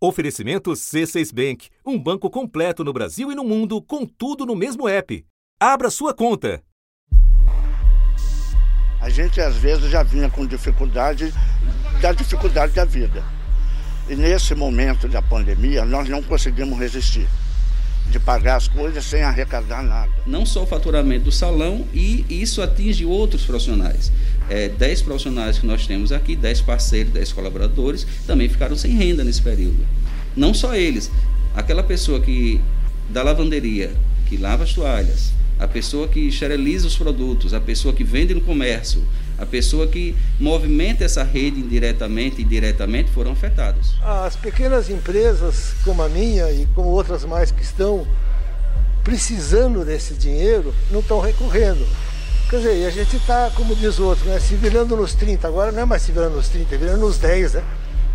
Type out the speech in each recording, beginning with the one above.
Oferecimento C6 Bank, um banco completo no Brasil e no mundo, com tudo no mesmo app. Abra sua conta. A gente às vezes já vinha com dificuldade da dificuldade da vida. E nesse momento da pandemia, nós não conseguimos resistir de pagar as coisas sem arrecadar nada. Não só o faturamento do salão, e isso atinge outros profissionais. É, 10 profissionais que nós temos aqui, 10 parceiros, 10 colaboradores, também ficaram sem renda nesse período. Não só eles, aquela pessoa que da lavanderia, que lava as toalhas, a pessoa que esteriliza os produtos, a pessoa que vende no comércio, a pessoa que movimenta essa rede indiretamente e diretamente foram afetados. As pequenas empresas como a minha e como outras mais que estão precisando desse dinheiro não estão recorrendo. Quer dizer, a gente está, como diz o outro, né, se virando nos 30. Agora não é mais se virando nos 30, é virando nos 10, né?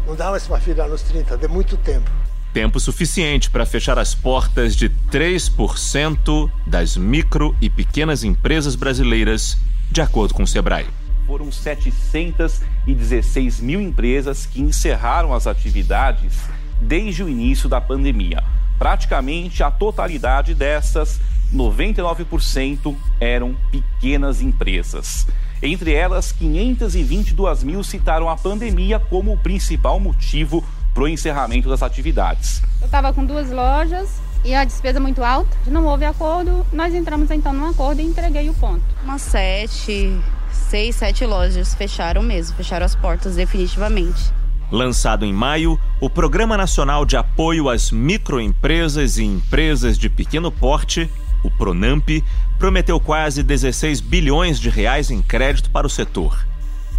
Não dá mais para virar nos 30, de muito tempo. Tempo suficiente para fechar as portas de 3% das micro e pequenas empresas brasileiras, de acordo com o Sebrae foram 716 mil empresas que encerraram as atividades desde o início da pandemia. Praticamente a totalidade dessas, 99%, eram pequenas empresas. Entre elas, 522 mil citaram a pandemia como o principal motivo para o encerramento das atividades. Eu estava com duas lojas e a despesa muito alta, não houve acordo, nós entramos então num acordo e entreguei o ponto. Umas sete, seis, sete lojas fecharam mesmo, fecharam as portas definitivamente. Lançado em maio, o Programa Nacional de Apoio às Microempresas e Empresas de Pequeno Porte, o Pronamp, prometeu quase 16 bilhões de reais em crédito para o setor.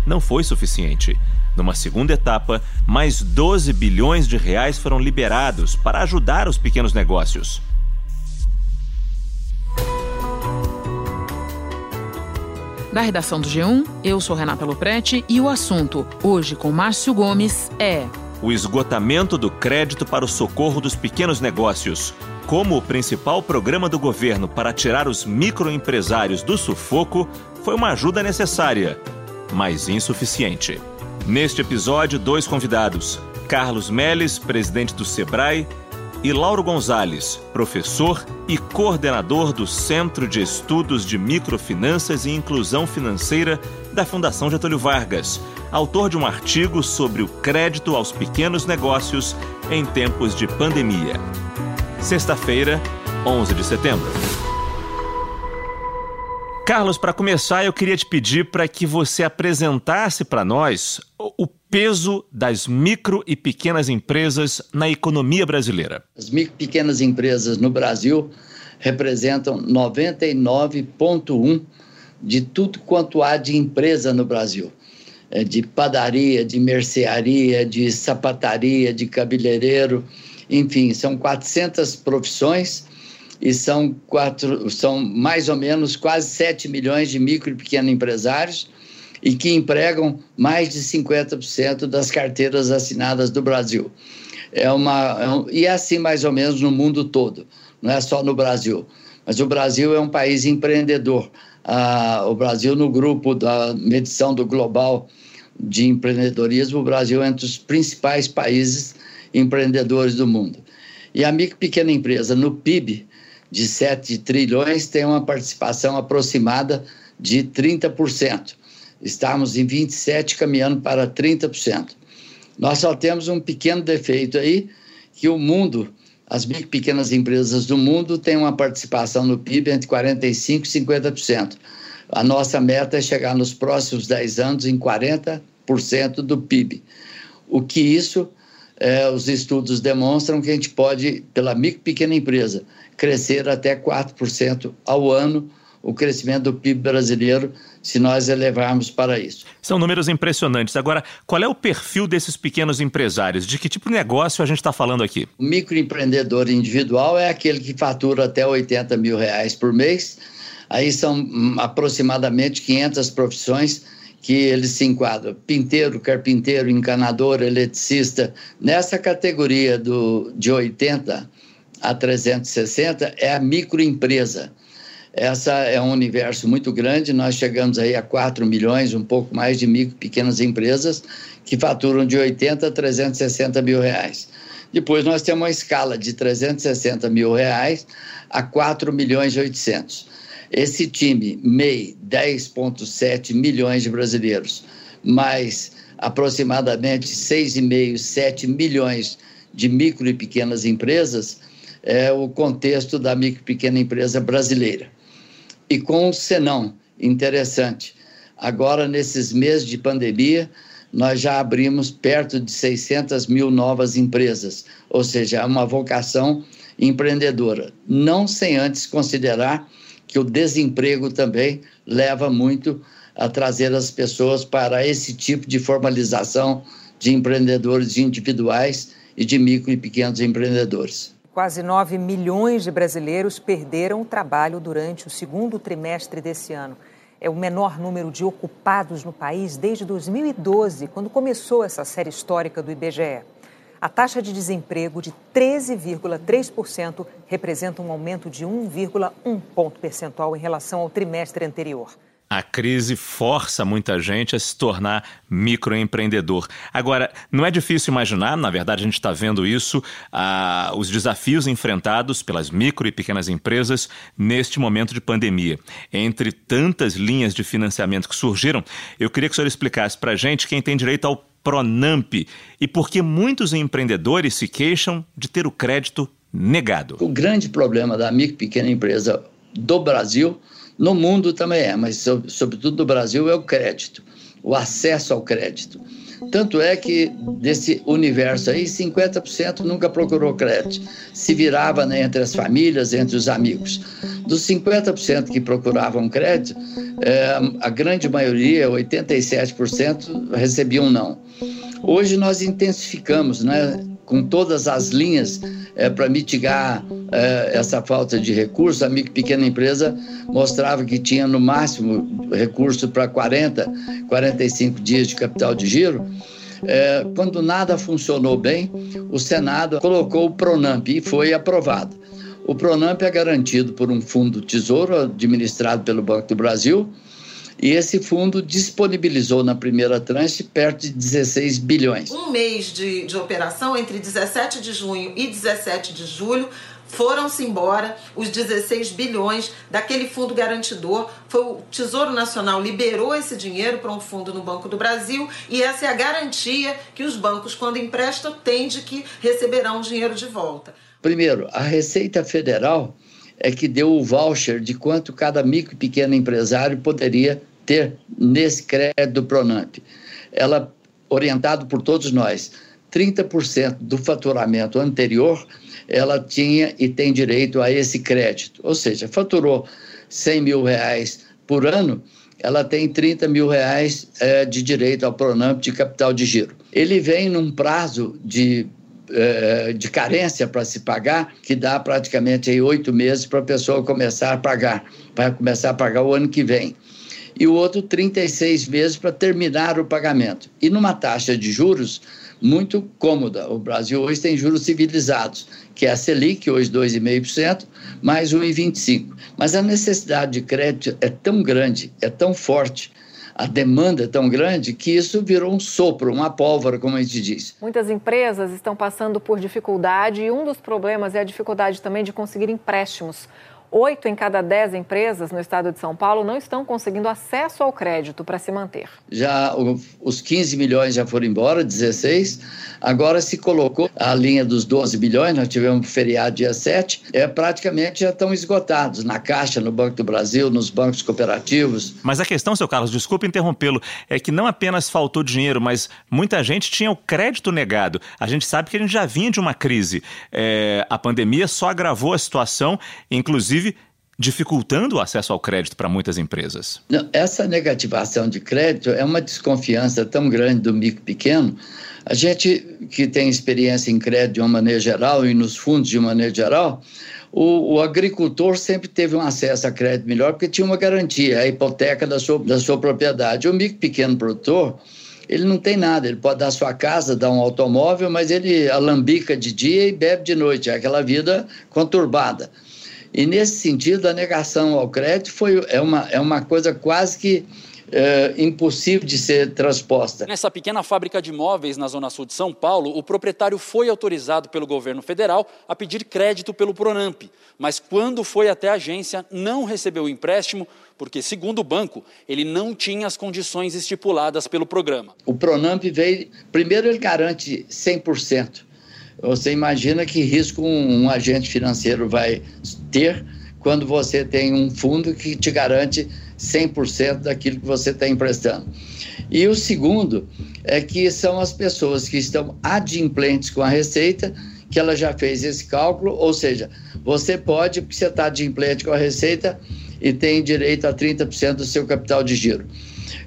Não foi suficiente. Numa segunda etapa, mais 12 bilhões de reais foram liberados para ajudar os pequenos negócios. Da redação do G1, eu sou Renata Loprete e o assunto, hoje com Márcio Gomes, é. O esgotamento do crédito para o socorro dos pequenos negócios. Como o principal programa do governo para tirar os microempresários do sufoco foi uma ajuda necessária, mas insuficiente. Neste episódio, dois convidados: Carlos Meles, presidente do Sebrae, e Lauro Gonzalez, professor e coordenador do Centro de Estudos de Microfinanças e Inclusão Financeira da Fundação Getúlio Vargas, autor de um artigo sobre o crédito aos pequenos negócios em tempos de pandemia. Sexta-feira, 11 de setembro. Carlos, para começar, eu queria te pedir para que você apresentasse para nós o peso das micro e pequenas empresas na economia brasileira. As micro e pequenas empresas no Brasil representam 99,1% de tudo quanto há de empresa no Brasil. É de padaria, de mercearia, de sapataria, de cabeleireiro, enfim, são 400 profissões e são, quatro, são mais ou menos quase 7 milhões de micro e pequenos empresários e que empregam mais de 50% das carteiras assinadas do Brasil. É uma, é um, e é assim mais ou menos no mundo todo, não é só no Brasil. Mas o Brasil é um país empreendedor. Ah, o Brasil, no grupo da medição do Global de Empreendedorismo, o Brasil é entre os principais países empreendedores do mundo. E a micro e pequena empresa, no PIB, de 7 trilhões tem uma participação aproximada de 30%. Estamos em 27 caminhando para 30%. Nós só temos um pequeno defeito aí, que o mundo, as pequenas empresas do mundo têm uma participação no PIB entre 45% e 50%. A nossa meta é chegar nos próximos 10 anos em 40% do PIB. O que isso, é, os estudos demonstram que a gente pode, pela micro pequena empresa, crescer até 4% ao ano o crescimento do PIB brasileiro, se nós elevarmos para isso. São números impressionantes. Agora, qual é o perfil desses pequenos empresários? De que tipo de negócio a gente está falando aqui? O microempreendedor individual é aquele que fatura até 80 mil reais por mês. Aí são hum, aproximadamente 500 profissões que eles se enquadram. Pinteiro, carpinteiro, encanador, eletricista. Nessa categoria do, de 80 a 360 é a microempresa. Essa é um universo muito grande, nós chegamos aí a 4 milhões, um pouco mais de micro pequenas empresas que faturam de 80 a 360 mil reais. Depois nós temos uma escala de 360 mil reais a 4 milhões e 800. Esse time, MEI, 10,7 milhões de brasileiros, mais aproximadamente 6,5, 7 milhões de micro e pequenas empresas, é o contexto da micro e pequena empresa brasileira. E com o Senão, interessante, agora nesses meses de pandemia, nós já abrimos perto de 600 mil novas empresas, ou seja, é uma vocação empreendedora. Não sem antes considerar que o desemprego também leva muito a trazer as pessoas para esse tipo de formalização de empreendedores individuais e de micro e pequenos empreendedores. Quase 9 milhões de brasileiros perderam o trabalho durante o segundo trimestre desse ano é o menor número de ocupados no país desde 2012, quando começou essa série histórica do IBGE. A taxa de desemprego de 13,3% representa um aumento de 1,1 ponto percentual em relação ao trimestre anterior. A crise força muita gente a se tornar microempreendedor. Agora, não é difícil imaginar, na verdade a gente está vendo isso, ah, os desafios enfrentados pelas micro e pequenas empresas neste momento de pandemia. Entre tantas linhas de financiamento que surgiram, eu queria que o senhor explicasse para a gente quem tem direito ao Pronamp e por que muitos empreendedores se queixam de ter o crédito negado. O grande problema da micro e pequena empresa do Brasil no mundo também é, mas sobretudo no Brasil é o crédito, o acesso ao crédito. Tanto é que desse universo aí, 50% nunca procurou crédito. Se virava né, entre as famílias, entre os amigos. Dos 50% que procuravam crédito, é, a grande maioria, 87%, recebiam não. Hoje nós intensificamos, né? Com todas as linhas é, para mitigar é, essa falta de recursos. A micro pequena empresa mostrava que tinha no máximo recurso para 40, 45 dias de capital de giro. É, quando nada funcionou bem, o Senado colocou o Pronamp e foi aprovado. O Pronamp é garantido por um fundo tesouro administrado pelo Banco do Brasil e esse fundo disponibilizou na primeira tranche perto de 16 bilhões. Um mês de, de operação, entre 17 de junho e 17 de julho, foram-se embora os 16 bilhões daquele fundo garantidor. Foi o Tesouro Nacional liberou esse dinheiro para um fundo no Banco do Brasil e essa é a garantia que os bancos, quando emprestam, têm de que receberão o dinheiro de volta. Primeiro, a Receita Federal é que deu o voucher de quanto cada micro e pequeno empresário poderia ter nesse crédito do Pronamp. Ela, orientado por todos nós, 30% do faturamento anterior, ela tinha e tem direito a esse crédito. Ou seja, faturou 100 mil reais por ano, ela tem 30 mil reais é, de direito ao Pronamp de capital de giro. Ele vem num prazo de eh, de carência para se pagar, que dá praticamente oito meses para a pessoa começar a pagar, para começar a pagar o ano que vem. E o outro 36 meses para terminar o pagamento. E numa taxa de juros muito cômoda. O Brasil hoje tem juros civilizados, que é a Selic, hoje 2,5%, mais 1,25%. Mas a necessidade de crédito é tão grande, é tão forte, a demanda é tão grande que isso virou um sopro, uma pólvora, como a gente diz. Muitas empresas estão passando por dificuldade e um dos problemas é a dificuldade também de conseguir empréstimos. Oito em cada dez empresas no estado de São Paulo não estão conseguindo acesso ao crédito para se manter. Já os 15 milhões já foram embora, 16. Agora se colocou a linha dos 12 bilhões, nós tivemos feriado dia 7, é, praticamente já estão esgotados na Caixa, no Banco do Brasil, nos bancos cooperativos. Mas a questão, seu Carlos, desculpe interrompê-lo, é que não apenas faltou dinheiro, mas muita gente tinha o crédito negado. A gente sabe que a gente já vinha de uma crise. É, a pandemia só agravou a situação, inclusive inclusive dificultando o acesso ao crédito para muitas empresas. Essa negativação de crédito é uma desconfiança tão grande do micro pequeno. A gente que tem experiência em crédito de uma maneira geral e nos fundos de uma maneira geral, o, o, agricultor sempre teve um acesso a crédito melhor porque tinha uma garantia, a hipoteca da sua, da sua propriedade. O micro pequeno produtor, ele não tem nada, ele pode dar sua casa, dar um automóvel, mas ele alambica de dia e bebe de noite, é aquela vida conturbada. E, nesse sentido, a negação ao crédito foi, é, uma, é uma coisa quase que é, impossível de ser transposta. Nessa pequena fábrica de móveis na Zona Sul de São Paulo, o proprietário foi autorizado pelo governo federal a pedir crédito pelo Pronamp, mas quando foi até a agência, não recebeu o empréstimo porque, segundo o banco, ele não tinha as condições estipuladas pelo programa. O Pronamp veio, primeiro ele garante 100%. Você imagina que risco um, um agente financeiro vai ter quando você tem um fundo que te garante 100% daquilo que você está emprestando. E o segundo é que são as pessoas que estão adimplentes com a Receita, que ela já fez esse cálculo, ou seja, você pode, porque você está adimplente com a Receita e tem direito a 30% do seu capital de giro.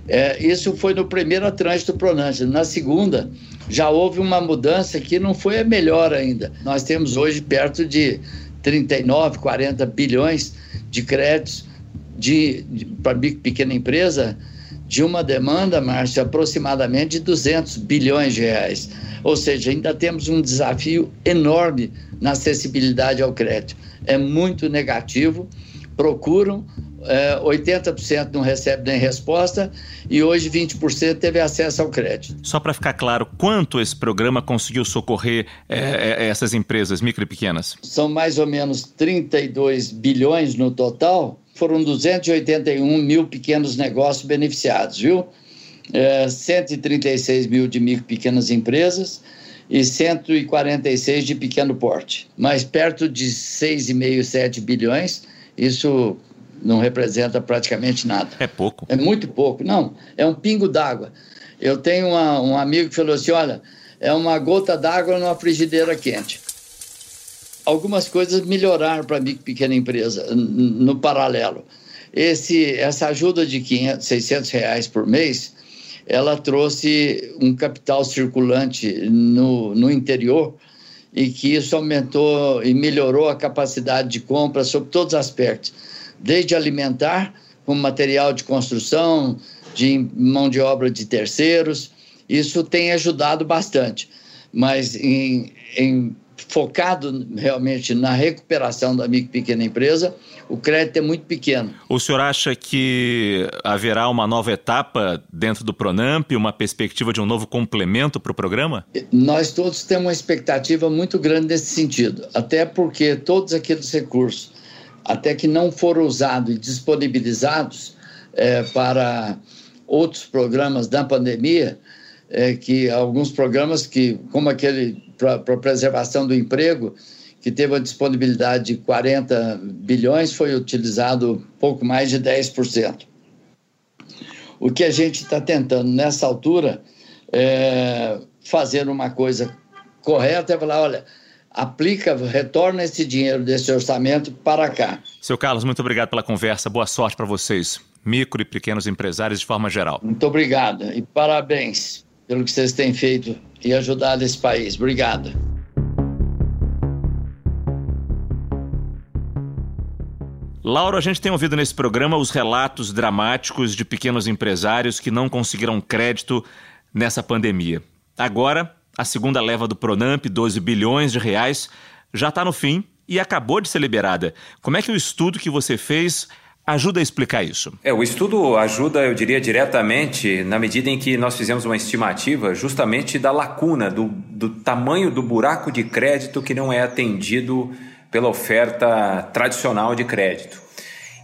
É, isso foi no primeiro trânsito do Pronante. Na segunda, já houve uma mudança que não foi a melhor ainda. Nós temos hoje perto de 39, 40 bilhões de créditos de, de para pequena empresa, de uma demanda, Márcio, aproximadamente de 200 bilhões de reais. Ou seja, ainda temos um desafio enorme na acessibilidade ao crédito. É muito negativo procuram, é, 80% não recebe nem resposta e hoje 20% teve acesso ao crédito. Só para ficar claro, quanto esse programa conseguiu socorrer é, é, essas empresas micro e pequenas? São mais ou menos 32 bilhões no total, foram 281 mil pequenos negócios beneficiados, viu? É, 136 mil de micro e pequenas empresas e 146 de pequeno porte, mas perto de 6,5, 7 bilhões isso não representa praticamente nada. É pouco. É muito pouco. Não, é um pingo d'água. Eu tenho uma, um amigo que falou assim: olha, é uma gota d'água numa frigideira quente. Algumas coisas melhoraram para a pequena empresa no paralelo. Esse, essa ajuda de 500, 600 reais por mês, ela trouxe um capital circulante no, no interior e que isso aumentou e melhorou a capacidade de compra sob todos os aspectos, desde alimentar, como material de construção, de mão de obra de terceiros, isso tem ajudado bastante. Mas em, em focado realmente na recuperação da micro e pequena empresa, o crédito é muito pequeno. O senhor acha que haverá uma nova etapa dentro do Pronamp, uma perspectiva de um novo complemento para o programa? Nós todos temos uma expectativa muito grande nesse sentido, até porque todos aqueles recursos, até que não foram usados e disponibilizados é, para outros programas da pandemia, é, que alguns programas que, como aquele para preservação do emprego, que teve a disponibilidade de 40 bilhões, foi utilizado pouco mais de 10%. O que a gente está tentando nessa altura é fazer uma coisa correta é falar, olha, aplica, retorna esse dinheiro desse orçamento para cá. Seu Carlos, muito obrigado pela conversa. Boa sorte para vocês, micro e pequenos empresários de forma geral. Muito obrigado e parabéns pelo que vocês têm feito e ajudado esse país. Obrigado. Laura, a gente tem ouvido nesse programa os relatos dramáticos de pequenos empresários que não conseguiram crédito nessa pandemia. Agora, a segunda leva do Pronamp, 12 bilhões de reais, já está no fim e acabou de ser liberada. Como é que o estudo que você fez ajuda a explicar isso? É, o estudo ajuda, eu diria, diretamente na medida em que nós fizemos uma estimativa justamente da lacuna, do, do tamanho do buraco de crédito que não é atendido pela oferta tradicional de crédito.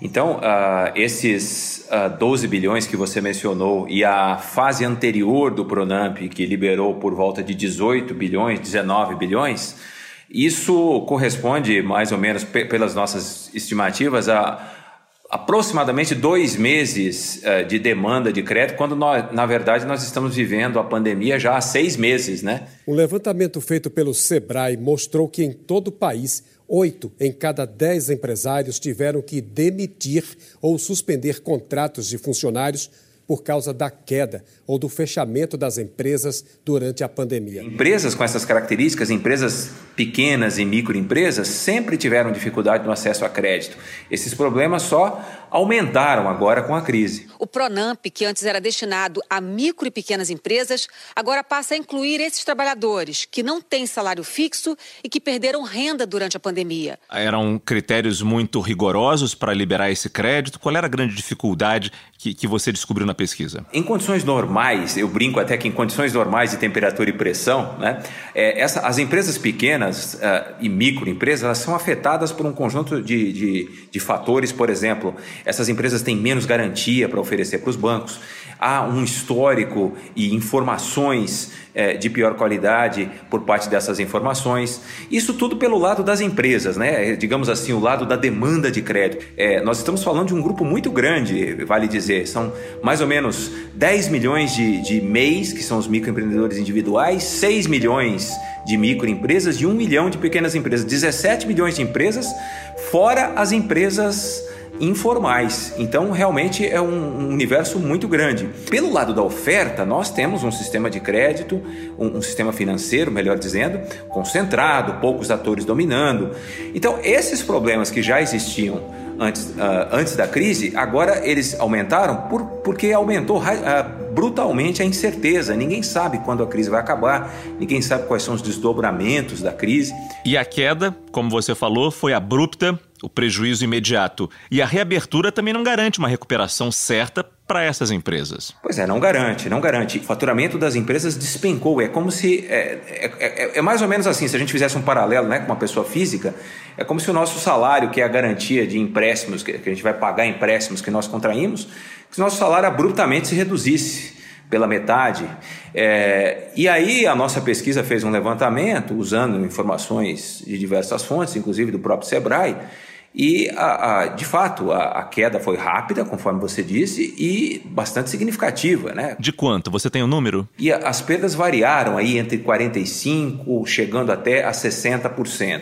Então, uh, esses uh, ah, 12 bilhões que você mencionou e a fase anterior do Pronamp, que liberou por volta de 18 bilhões, 19 bilhões, isso corresponde mais ou menos, pelas nossas estimativas, a aproximadamente dois meses uh, de demanda de crédito, quando nós, na verdade nós estamos vivendo a pandemia já há seis meses, né? Um levantamento feito pelo Sebrae mostrou que em todo o país Oito em cada dez empresários tiveram que demitir ou suspender contratos de funcionários por causa da queda ou do fechamento das empresas durante a pandemia. Empresas com essas características, empresas pequenas e microempresas sempre tiveram dificuldade no acesso a crédito. Esses problemas só aumentaram agora com a crise. O Pronamp, que antes era destinado a micro e pequenas empresas, agora passa a incluir esses trabalhadores que não têm salário fixo e que perderam renda durante a pandemia. Eram critérios muito rigorosos para liberar esse crédito? Qual era a grande dificuldade que, que você descobriu na pesquisa? Em condições normais, eu brinco até que em condições normais de temperatura e pressão, né, é, essa, as empresas pequenas uh, e microempresas elas são afetadas por um conjunto de, de, de fatores, por exemplo, essas empresas têm menos garantia para oferecer para os bancos, há um histórico e informações é, de pior qualidade por parte dessas informações. Isso tudo pelo lado das empresas, né? digamos assim, o lado da demanda de crédito. É, nós estamos falando de um grupo muito grande, vale dizer, são mais ou menos 10 milhões de, de MEIs, que são os microempreendedores individuais, 6 milhões de microempresas e 1 milhão de pequenas empresas, 17 milhões de empresas, fora as empresas informais. Então, realmente é um, universo muito grande. Pelo lado da oferta, nós temos um sistema de crédito, um, um sistema financeiro, melhor dizendo, concentrado, poucos atores dominando. Então, esses problemas que já existiam antes, uh, antes da crise, agora eles aumentaram por, porque aumentou uh, brutalmente a incerteza. Ninguém sabe quando a crise vai acabar, ninguém sabe quais são os desdobramentos da crise. E a queda, como você falou, foi abrupta o prejuízo imediato. E a reabertura também não garante uma recuperação certa para essas empresas. Pois é, não garante, não garante. O faturamento das empresas despencou. É como se. É, é, é, é, mais ou menos assim, se a gente fizesse um paralelo né, com uma pessoa física, é como se o nosso salário, que é a garantia de empréstimos, que, que a gente vai pagar empréstimos que nós contraímos, que o nosso salário abruptamente se reduzisse pela metade. É, e aí a nossa pesquisa fez um levantamento usando informações de diversas fontes, inclusive do próprio Sebrae, e, a, a, de fato, a, a, queda foi rápida, conforme você disse, e bastante significativa. Né? De quanto? Você tem o um número? E as perdas variaram aí entre 45%, chegando até a 60%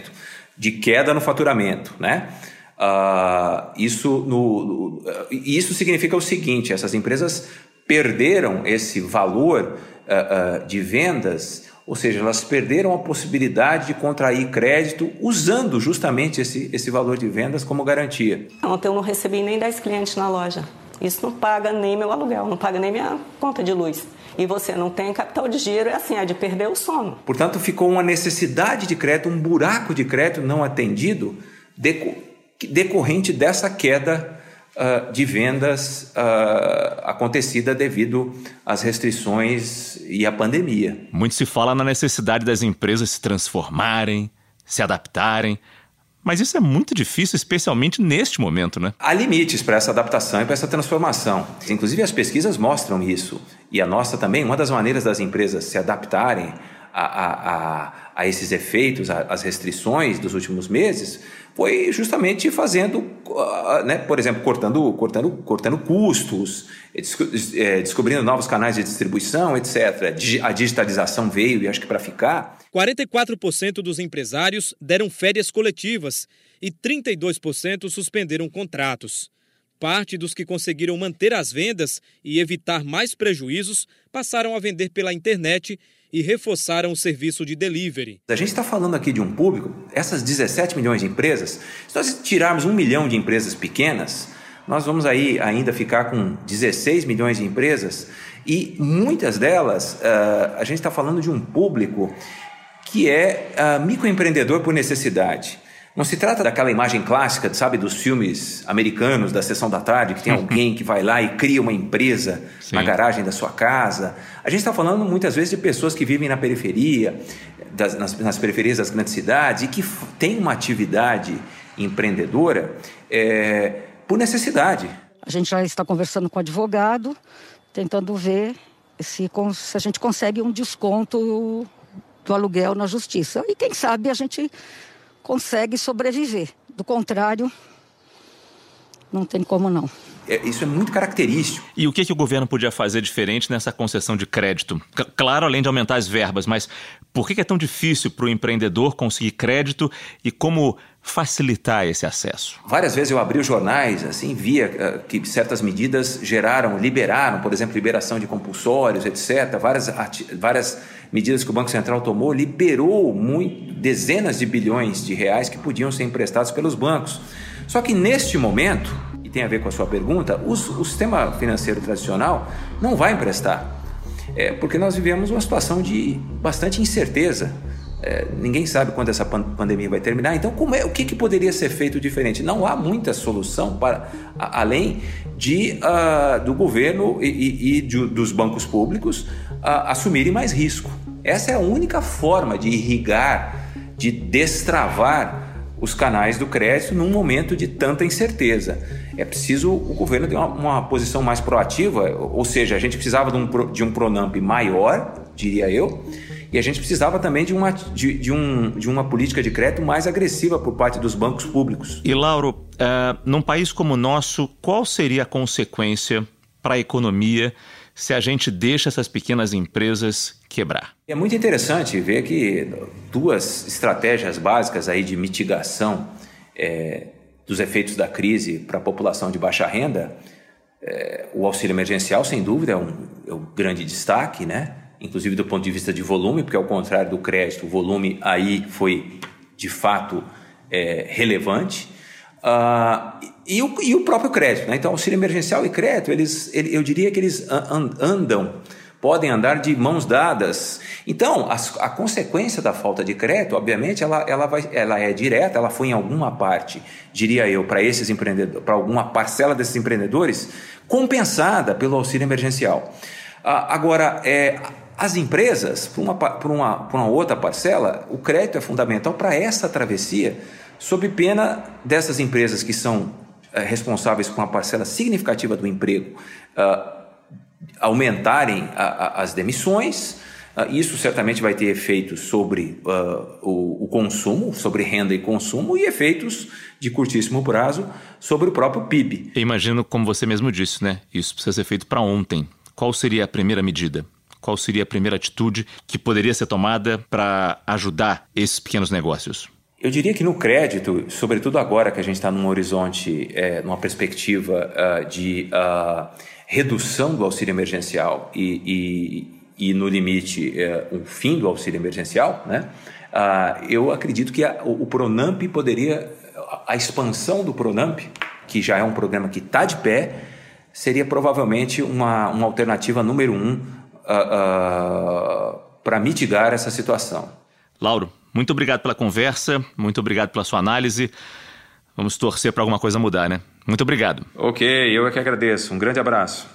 de queda no faturamento. Né? Uh, isso, no, no, isso significa o seguinte: essas empresas perderam esse valor uh, uh, de vendas ou seja, elas perderam a possibilidade de contrair crédito usando justamente esse, esse valor de vendas como garantia. Ontem eu não recebi nem 10 clientes na loja. Isso não paga nem meu aluguel, não paga nem minha conta de luz. E você não tem capital de giro, é assim, é de perder o sono. Portanto, ficou uma necessidade de crédito, um buraco de crédito não atendido decorrente dessa queda uh, de vendas uh, acontecida devido às restrições e à pandemia. Muito se fala na necessidade das empresas se transformarem, se adaptarem. Mas isso é muito difícil, especialmente neste momento, né? Há limites para essa adaptação e para essa transformação. Inclusive, as pesquisas mostram isso. E a nossa também, uma das maneiras das empresas se adaptarem a, a, a, esses efeitos, às restrições dos últimos meses, foi justamente fazendo, ah, né, por exemplo, cortando, cortando, cortando custos, é, descobrindo novos canais de distribuição, etc. A digitalização veio e acho que para ficar. 44% dos empresários deram férias coletivas e 32% suspenderam contratos. Parte dos que conseguiram manter as vendas e evitar mais prejuízos passaram a vender pela internet e reforçaram o serviço de delivery. A gente está falando aqui de um público, essas 17 milhões de empresas, se nós tirarmos um milhão de empresas pequenas, nós vamos aí ainda ficar com 16 milhões de empresas e muitas delas uh, a gente está falando de um público que é uh, microempreendedor por necessidade. Não se trata daquela imagem clássica, sabe, dos filmes americanos da sessão da tarde, que tem alguém que vai lá e cria uma empresa Sim. na garagem da sua casa. A gente está falando muitas vezes de pessoas que vivem na periferia, das, nas, nas, periferias das grandes cidades e que têm uma atividade empreendedora é, por necessidade. A gente já está conversando com o advogado, tentando ver se, se a gente consegue um desconto do aluguel na justiça. E quem sabe a gente consegue sobreviver. Do contrário, não tem como não. É, isso é muito característico. E o que, que o governo podia fazer diferente nessa concessão de crédito? C claro, além de aumentar as verbas, mas por que, que é tão difícil para o empreendedor conseguir crédito e como facilitar esse acesso? Várias vezes eu abri os jornais, assim, via uh, que certas medidas geraram, liberaram, por exemplo, liberação de compulsórios, etc., várias, várias medidas que o Banco Central tomou, liberou muito, dezenas de bilhões de reais que podiam ser emprestados pelos bancos. Só que neste momento, e tem a ver com a sua pergunta, os, o sistema financeiro tradicional não vai emprestar. É, porque nós vivemos uma situação de bastante incerteza. É, ninguém sabe quando essa pandemia vai terminar. Então, como é, o que, que poderia ser feito diferente? Não há muita solução para a, além de uh, do governo e, e, e de, dos bancos públicos uh, assumirem mais risco. Essa é a única forma de irrigar, de destravar os canais do crédito num momento de tanta incerteza. É preciso o governo ter uma, uma posição mais proativa, ou seja, a gente precisava de um, de um Pronamp maior, diria eu, e a gente precisava também de uma, de, de, um, de uma política de crédito mais agressiva por parte dos bancos públicos. E, Lauro, uh, num país como o nosso, qual seria a consequência para a economia se a gente deixa essas pequenas empresas quebrar? É muito interessante ver que duas estratégias básicas aí de mitigação é, dos efeitos da crise para a população de baixa renda, é, o auxílio emergencial, sem dúvida, é um, é um grande destaque, né? inclusive do ponto de vista de volume, porque ao contrário do crédito, o volume aí foi de fato é, relevante. Uh, e, o, e, o, próprio crédito, né? então auxílio emergencial e crédito, eles, ele, eu diria que eles andam, podem andar de mãos dadas. Então, a, a consequência da falta de crédito, obviamente, ela, ela, vai, ela é direta, ela foi em alguma parte, diria eu, para esses empreendedores, para alguma parcela desses empreendedores, compensada pelo auxílio emergencial. Uh, agora, é, as empresas, por uma, por, uma, por uma outra parcela, o crédito é fundamental para essa travessia, sob pena dessas empresas que são é, responsáveis por uma parcela significativa do emprego uh, aumentarem a, a, as demissões. Uh, isso certamente vai ter efeitos sobre uh, o, o, consumo, sobre renda e consumo, e efeitos de curtíssimo prazo sobre o próprio PIB. Eu imagino, como você mesmo disse, né? Isso precisa ser feito para ontem. Qual seria a primeira medida? qual seria a primeira atitude que poderia ser tomada para ajudar esses pequenos negócios? Eu diria que no crédito, sobretudo agora que a gente está num horizonte, é, numa perspectiva uh, de uh, redução do auxílio emergencial e, e, e no limite, uh, o fim do auxílio emergencial, né? Uh, eu acredito que a, o, Pronamp poderia, a, expansão do Pronamp, que já é um programa que está de pé, seria provavelmente uma, uma alternativa número um para mitigar essa situação. Lauro, muito obrigado pela conversa, muito obrigado pela sua análise. Vamos torcer para alguma coisa mudar, né? Muito obrigado. Ok, eu é que agradeço. Um grande abraço.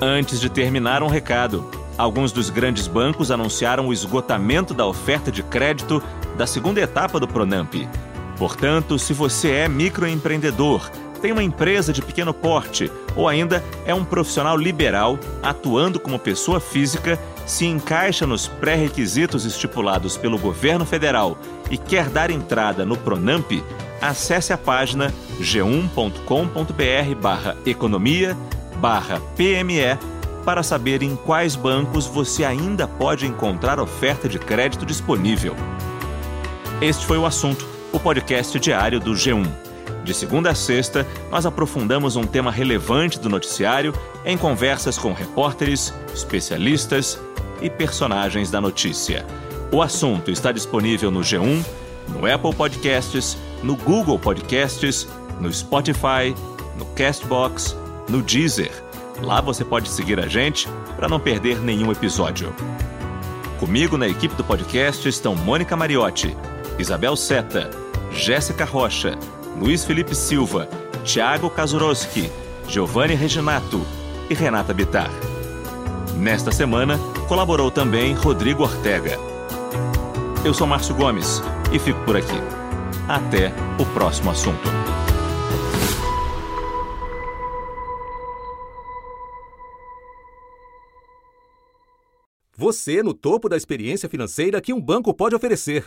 Antes de terminar, um recado. Alguns dos grandes bancos anunciaram o esgotamento da oferta de crédito da segunda etapa do Pronamp. Portanto, se você é microempreendedor, tem uma empresa de pequeno porte ou ainda é um profissional liberal atuando como pessoa física, se encaixa nos pré-requisitos estipulados pelo governo federal e quer dar entrada no Pronamp, acesse a página g1.com.br/economia PME para saber em quais bancos você ainda pode encontrar oferta de crédito disponível. Este foi o assunto, o podcast diário do G1. De segunda a sexta, nós aprofundamos um tema relevante do noticiário em conversas com repórteres, especialistas e personagens da notícia. O assunto está disponível no G1, no Apple Podcasts, no Google Podcasts, no Spotify, no Castbox, no Deezer. Lá você pode seguir a gente para não perder nenhum episódio. Comigo na equipe do podcast estão Mônica Mariotti, Isabel Seta, Jéssica Rocha, Luiz Felipe Silva, Thiago Kazuroski, Giovanni Reginato e Renata Bitar. Nesta semana, colaborou também Rodrigo Ortega. Eu sou Márcio Gomes e fico por aqui. Até o próximo assunto. Você no topo da experiência financeira que um banco pode oferecer.